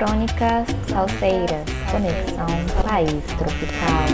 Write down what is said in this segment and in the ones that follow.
Crônicas Salseiras, Conexão País Tropical.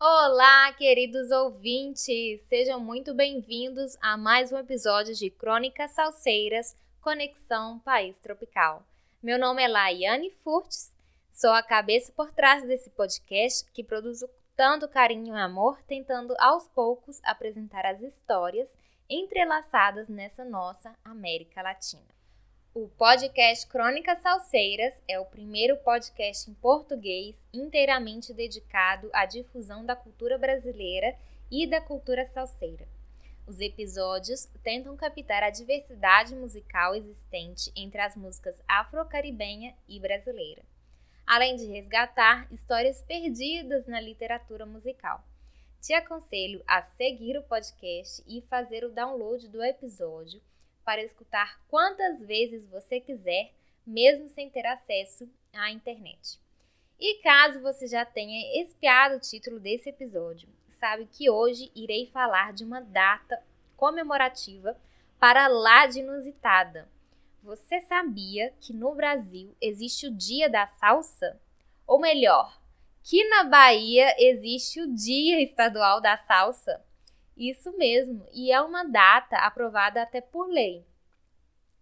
Olá, queridos ouvintes! Sejam muito bem-vindos a mais um episódio de Crônicas Salseiras, Conexão País Tropical. Meu nome é Laiane Furtes, sou a cabeça por trás desse podcast que produz tanto carinho e amor, tentando aos poucos apresentar as histórias entrelaçadas nessa nossa América Latina. O podcast Crônicas Salseiras é o primeiro podcast em português inteiramente dedicado à difusão da cultura brasileira e da cultura salseira. Os episódios tentam captar a diversidade musical existente entre as músicas afro-caribenha e brasileira além de resgatar histórias perdidas na literatura musical. Te aconselho a seguir o podcast e fazer o download do episódio para escutar quantas vezes você quiser, mesmo sem ter acesso à internet. E caso você já tenha espiado o título desse episódio, sabe que hoje irei falar de uma data comemorativa para lá de inusitada, você sabia que no Brasil existe o Dia da Salsa? Ou melhor, que na Bahia existe o Dia Estadual da Salsa? Isso mesmo, e é uma data aprovada até por lei.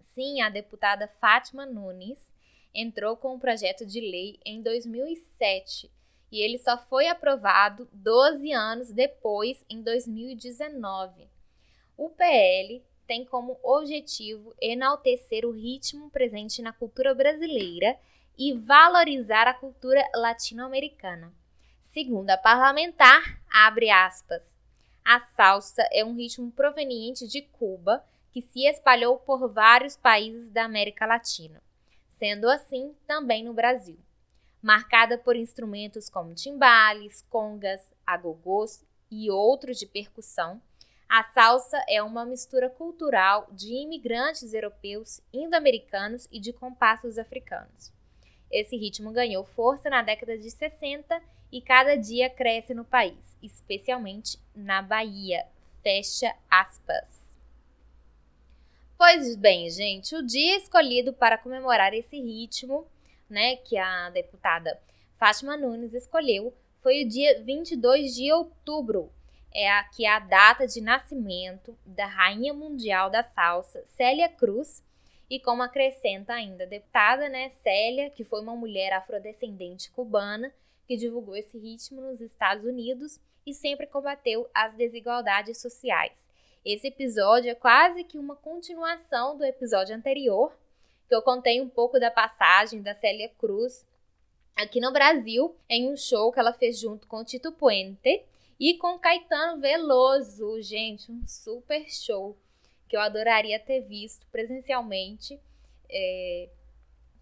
Sim, a deputada Fátima Nunes entrou com o um projeto de lei em 2007 e ele só foi aprovado 12 anos depois, em 2019. O PL tem como objetivo enaltecer o ritmo presente na cultura brasileira e valorizar a cultura latino-americana. Segundo a parlamentar, abre aspas, a salsa é um ritmo proveniente de Cuba que se espalhou por vários países da América Latina, sendo assim também no Brasil. Marcada por instrumentos como timbales, congas, agogôs e outros de percussão, a salsa é uma mistura cultural de imigrantes europeus, indo-americanos e de compassos africanos. Esse ritmo ganhou força na década de 60 e cada dia cresce no país, especialmente na Bahia. Fecha aspas. Pois bem, gente, o dia escolhido para comemorar esse ritmo, né, que a deputada Fátima Nunes escolheu, foi o dia 22 de outubro, é aqui a data de nascimento da rainha mundial da salsa, Célia Cruz, e como acrescenta ainda a deputada, né, Célia, que foi uma mulher afrodescendente cubana que divulgou esse ritmo nos Estados Unidos e sempre combateu as desigualdades sociais. Esse episódio é quase que uma continuação do episódio anterior, que eu contei um pouco da passagem da Célia Cruz aqui no Brasil, em um show que ela fez junto com Tito Puente, e com Caetano Veloso, gente, um super show que eu adoraria ter visto presencialmente, é,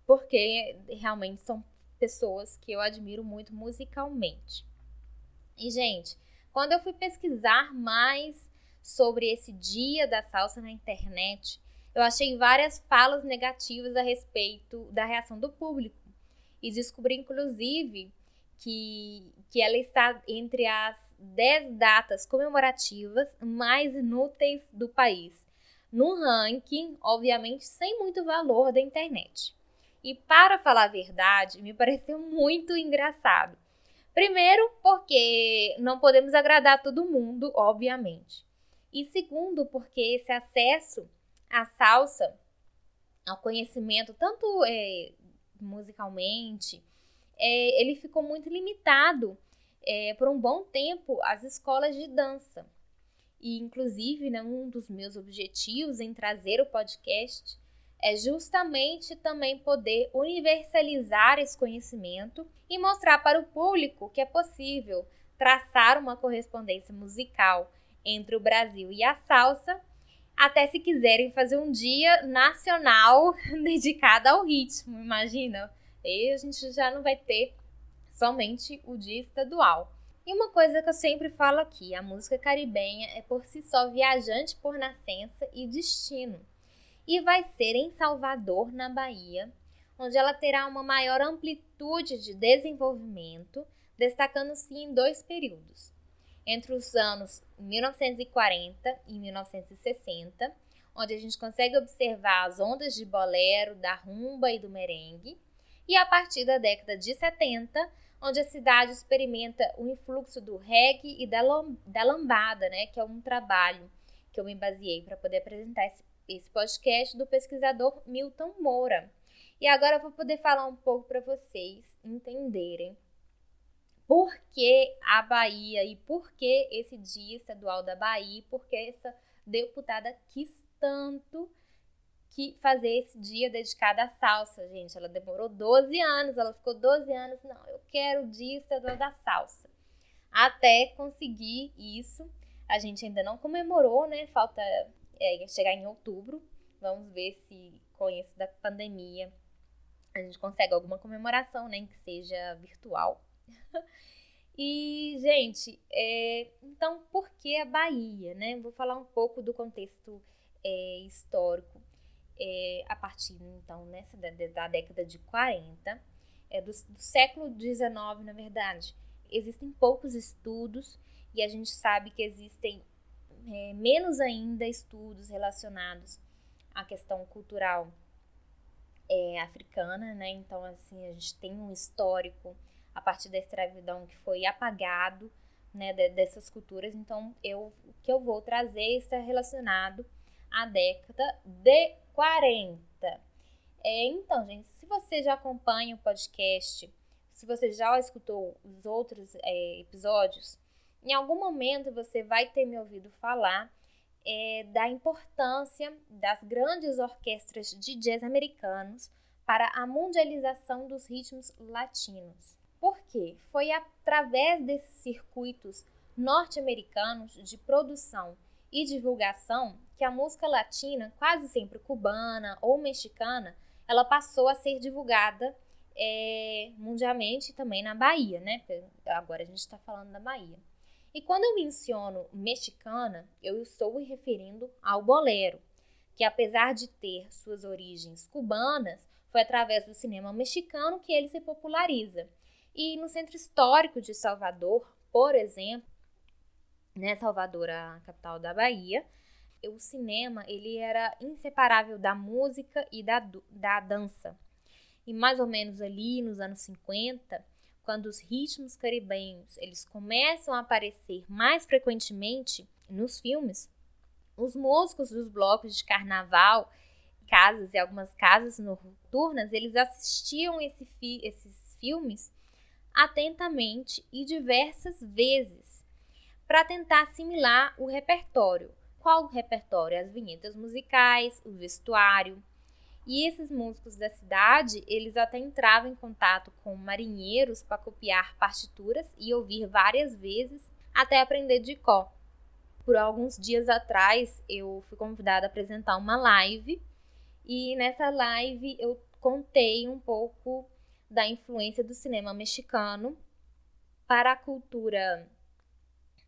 porque realmente são pessoas que eu admiro muito musicalmente. E, gente, quando eu fui pesquisar mais sobre esse dia da salsa na internet, eu achei várias falas negativas a respeito da reação do público. E descobri, inclusive, que, que ela está entre as 10 datas comemorativas mais inúteis do país, no ranking, obviamente, sem muito valor da internet. E para falar a verdade, me pareceu muito engraçado. Primeiro, porque não podemos agradar todo mundo, obviamente. E segundo, porque esse acesso à salsa, ao conhecimento, tanto é, musicalmente, é, ele ficou muito limitado é, por um bom tempo as escolas de dança. E, inclusive, né, um dos meus objetivos em trazer o podcast é justamente também poder universalizar esse conhecimento e mostrar para o público que é possível traçar uma correspondência musical entre o Brasil e a salsa, até se quiserem fazer um dia nacional dedicado ao ritmo, imagina? E a gente já não vai ter somente o dia estadual. E uma coisa que eu sempre falo aqui, a música caribenha é por si só viajante por nascença e destino. E vai ser em Salvador, na Bahia, onde ela terá uma maior amplitude de desenvolvimento, destacando-se em dois períodos. Entre os anos 1940 e 1960, onde a gente consegue observar as ondas de bolero, da rumba e do merengue. E a partir da década de 70, onde a cidade experimenta o influxo do reggae e da, da lambada, né, que é um trabalho que eu me baseei para poder apresentar esse, esse podcast do pesquisador Milton Moura. E agora eu vou poder falar um pouco para vocês entenderem por que a Bahia e por que esse Dia Estadual da Bahia, por que essa deputada quis tanto que fazer esse dia dedicado à salsa, gente. Ela demorou 12 anos, ela ficou 12 anos, não, eu quero o dia estadual da salsa. Até conseguir isso. A gente ainda não comemorou, né? Falta é, chegar em outubro. Vamos ver se com isso da pandemia a gente consegue alguma comemoração, nem né? que seja virtual. e, gente, é, então por que a Bahia, né? Vou falar um pouco do contexto é, histórico é, a partir então nessa da, da década de 40, é, do, do século XIX, na verdade, existem poucos estudos e a gente sabe que existem é, menos ainda estudos relacionados à questão cultural é, africana, né? Então, assim, a gente tem um histórico a partir da escravidão que foi apagado, né, de, dessas culturas. Então, eu, o que eu vou trazer está relacionado à década de 40. É, então, gente, se você já acompanha o podcast, se você já escutou os outros é, episódios, em algum momento você vai ter me ouvido falar é, da importância das grandes orquestras de jazz americanos para a mundialização dos ritmos latinos. Por quê? Foi através desses circuitos norte-americanos de produção e divulgação que a música latina, quase sempre cubana ou mexicana, ela passou a ser divulgada é, mundialmente também na Bahia, né? Agora a gente está falando da Bahia. E quando eu menciono mexicana, eu estou me referindo ao bolero, que apesar de ter suas origens cubanas, foi através do cinema mexicano que ele se populariza. E no centro histórico de Salvador, por exemplo, né, Salvador, a capital da Bahia, o cinema ele era inseparável da música e da, da dança. E mais ou menos ali nos anos 50, quando os ritmos caribenhos eles começam a aparecer mais frequentemente nos filmes, os músicos dos blocos de carnaval, casas e algumas casas noturnas, eles assistiam esse fi esses filmes atentamente e diversas vezes para tentar assimilar o repertório. Qual o repertório? As vinhetas musicais, o vestuário. E esses músicos da cidade, eles até entravam em contato com marinheiros para copiar partituras e ouvir várias vezes até aprender de có. Por alguns dias atrás, eu fui convidada a apresentar uma live e nessa live eu contei um pouco da influência do cinema mexicano para a cultura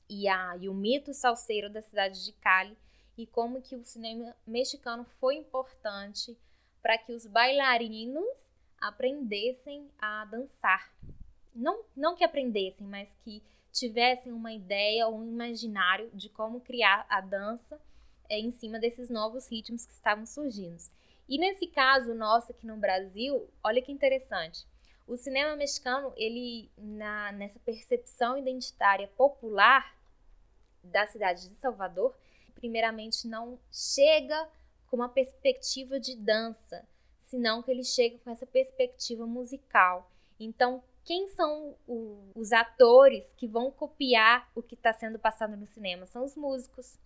e, a, e o mito salseiro da cidade de Cali e como que o cinema mexicano foi importante para que os bailarinos aprendessem a dançar. Não, não que aprendessem, mas que tivessem uma ideia ou um imaginário de como criar a dança é, em cima desses novos ritmos que estavam surgindo. E nesse caso nosso aqui no Brasil, olha que interessante. O cinema mexicano, ele na, nessa percepção identitária popular da cidade de Salvador, primeiramente não chega com uma perspectiva de dança, senão que ele chega com essa perspectiva musical. Então, quem são o, os atores que vão copiar o que está sendo passado no cinema? São os músicos.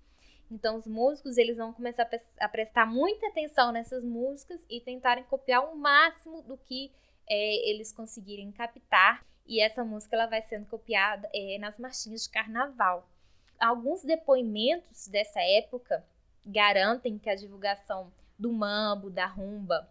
Então, os músicos eles vão começar a prestar muita atenção nessas músicas e tentarem copiar o máximo do que é, eles conseguirem captar. E essa música ela vai sendo copiada é, nas marchinhas de carnaval. Alguns depoimentos dessa época garantem que a divulgação do mambo, da rumba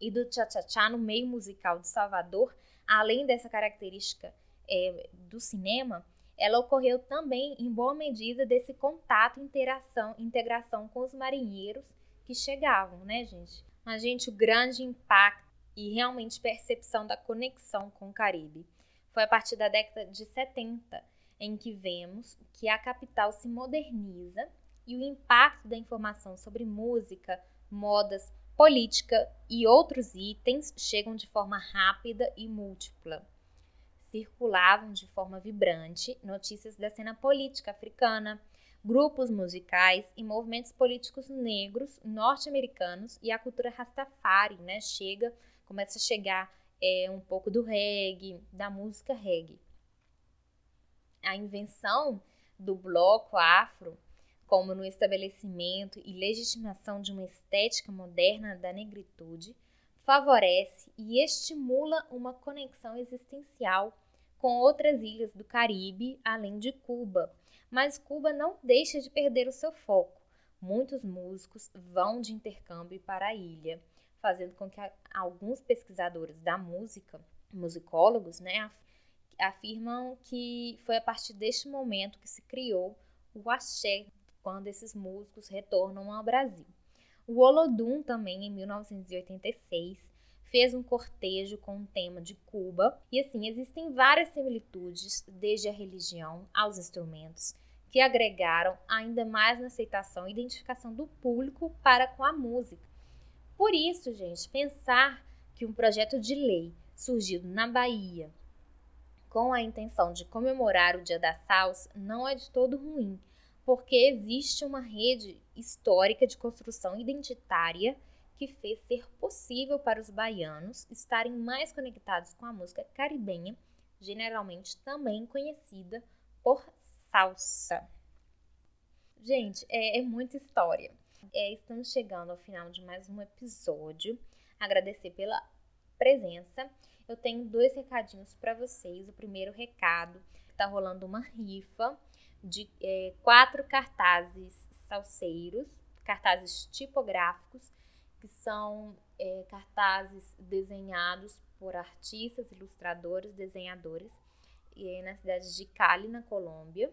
e do cha-cha-cha no meio musical de Salvador, além dessa característica é, do cinema, ela ocorreu também em boa medida desse contato, interação, integração com os marinheiros que chegavam, né, gente? A gente, o grande impacto e realmente percepção da conexão com o Caribe foi a partir da década de 70, em que vemos que a capital se moderniza e o impacto da informação sobre música, modas, política e outros itens chegam de forma rápida e múltipla. Circulavam de forma vibrante notícias da cena política africana, grupos musicais e movimentos políticos negros norte-americanos e a cultura Rastafari, né? Chega, começa a chegar é, um pouco do reggae, da música reggae. A invenção do bloco afro como no estabelecimento e legitimação de uma estética moderna da negritude, favorece e estimula uma conexão existencial com outras ilhas do Caribe, além de Cuba. Mas Cuba não deixa de perder o seu foco. Muitos músicos vão de intercâmbio para a ilha, fazendo com que alguns pesquisadores da música, musicólogos, né, afirmam que foi a partir deste momento que se criou o axé quando esses músicos retornam ao Brasil. O Olodum também, em 1986, fez um cortejo com o tema de Cuba. E assim, existem várias similitudes, desde a religião aos instrumentos, que agregaram ainda mais na aceitação e identificação do público para com a música. Por isso, gente, pensar que um projeto de lei surgido na Bahia com a intenção de comemorar o Dia da Salsa não é de todo ruim, porque existe uma rede histórica de construção identitária que fez ser possível para os baianos estarem mais conectados com a música caribenha, generalmente também conhecida por salsa. Gente, é, é muita história. É, estamos chegando ao final de mais um episódio. Agradecer pela presença. Eu tenho dois recadinhos para vocês. O primeiro recado está rolando uma rifa de é, quatro cartazes salseiros, cartazes tipográficos, que são é, cartazes desenhados por artistas, ilustradores, desenhadores, e na cidade de Cali, na Colômbia.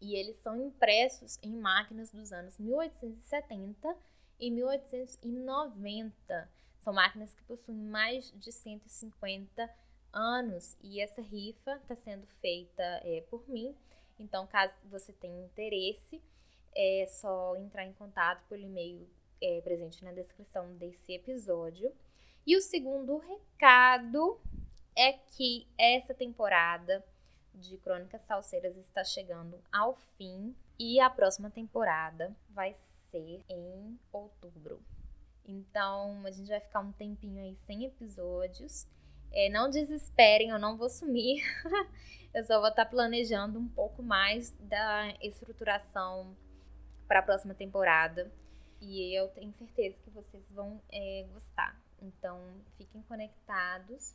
E eles são impressos em máquinas dos anos 1870 e 1890. São máquinas que possuem mais de 150 anos e essa rifa está sendo feita é, por mim então, caso você tenha interesse, é só entrar em contato pelo e-mail é, presente na descrição desse episódio. E o segundo recado é que essa temporada de Crônicas Salseiras está chegando ao fim e a próxima temporada vai ser em outubro. Então, a gente vai ficar um tempinho aí sem episódios. É, não desesperem, eu não vou sumir. eu só vou estar planejando um pouco mais da estruturação para a próxima temporada. E eu tenho certeza que vocês vão é, gostar. Então, fiquem conectados,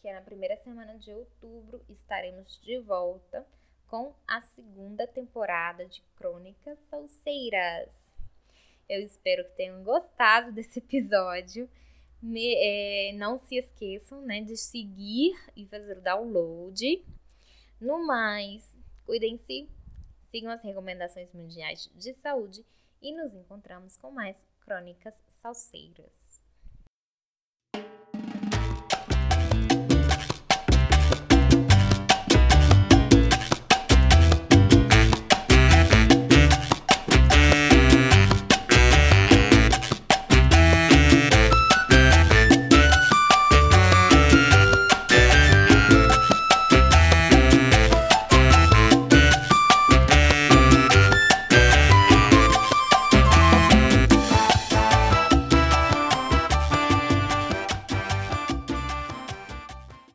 que é na primeira semana de outubro estaremos de volta com a segunda temporada de Crônicas Salseiras. Eu espero que tenham gostado desse episódio. Me, é, não se esqueçam né, de seguir e fazer o download. No mais, cuidem-se, sigam as recomendações mundiais de saúde e nos encontramos com mais crônicas salseiras.